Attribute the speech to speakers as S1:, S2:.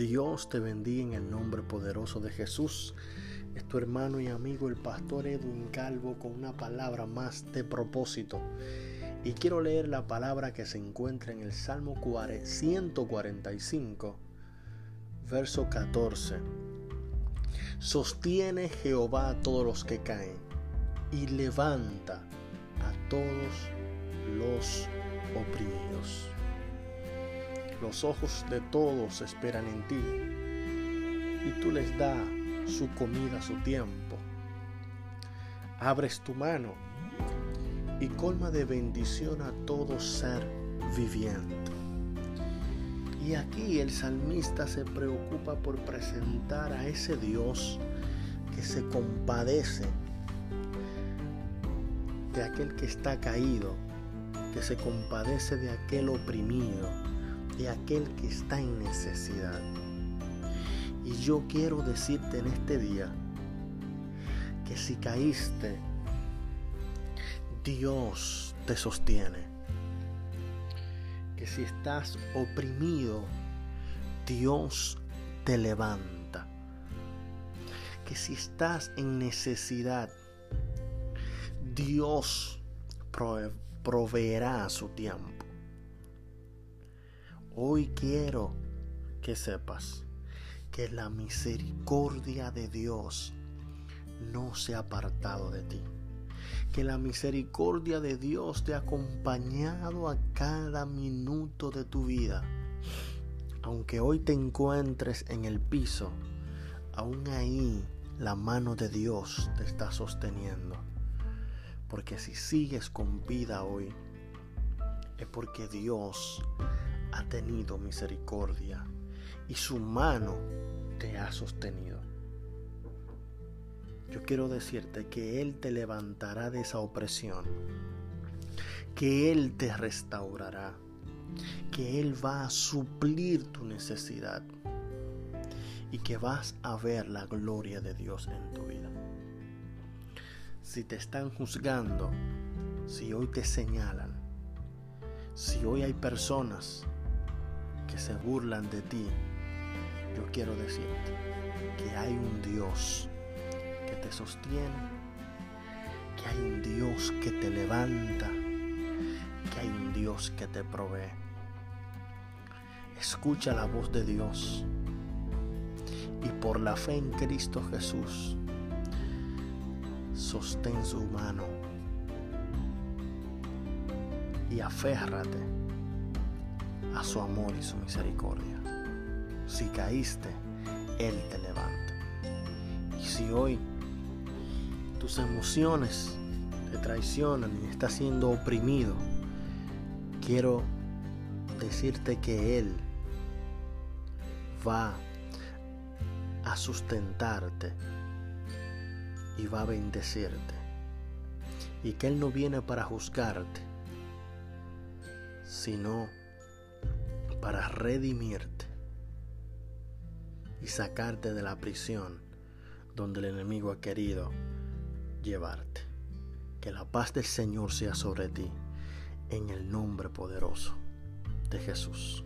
S1: Dios te bendiga en el nombre poderoso de Jesús. Es tu hermano y amigo el pastor Edwin Calvo con una palabra más de propósito. Y quiero leer la palabra que se encuentra en el Salmo 145, verso 14. Sostiene Jehová a todos los que caen y levanta a todos los oprimidos. Los ojos de todos esperan en ti y tú les das su comida su tiempo. Abres tu mano y colma de bendición a todo ser viviente. Y aquí el salmista se preocupa por presentar a ese Dios que se compadece de aquel que está caído, que se compadece de aquel oprimido, de aquel que está en necesidad. Y yo quiero decirte en este día que si caíste, Dios te sostiene. Que si estás oprimido, Dios te levanta. Que si estás en necesidad, Dios proveerá su tiempo. Hoy quiero que sepas que la misericordia de Dios no se ha apartado de ti. Que la misericordia de Dios te ha acompañado a cada minuto de tu vida. Aunque hoy te encuentres en el piso, aún ahí la mano de Dios te está sosteniendo. Porque si sigues con vida hoy, es porque Dios ha tenido misericordia y su mano te ha sostenido. Yo quiero decirte que Él te levantará de esa opresión, que Él te restaurará, que Él va a suplir tu necesidad y que vas a ver la gloria de Dios en tu vida. Si te están juzgando, si hoy te señalan, si hoy hay personas que se burlan de ti, yo quiero decirte que hay un Dios que te sostiene, que hay un Dios que te levanta, que hay un Dios que te provee. Escucha la voz de Dios y por la fe en Cristo Jesús, sostén su mano y aférrate a su amor y su misericordia. Si caíste, Él te levanta. Y si hoy tus emociones te traicionan y estás siendo oprimido, quiero decirte que Él va a sustentarte y va a bendecirte. Y que Él no viene para juzgarte, sino para redimirte y sacarte de la prisión donde el enemigo ha querido llevarte. Que la paz del Señor sea sobre ti en el nombre poderoso de Jesús.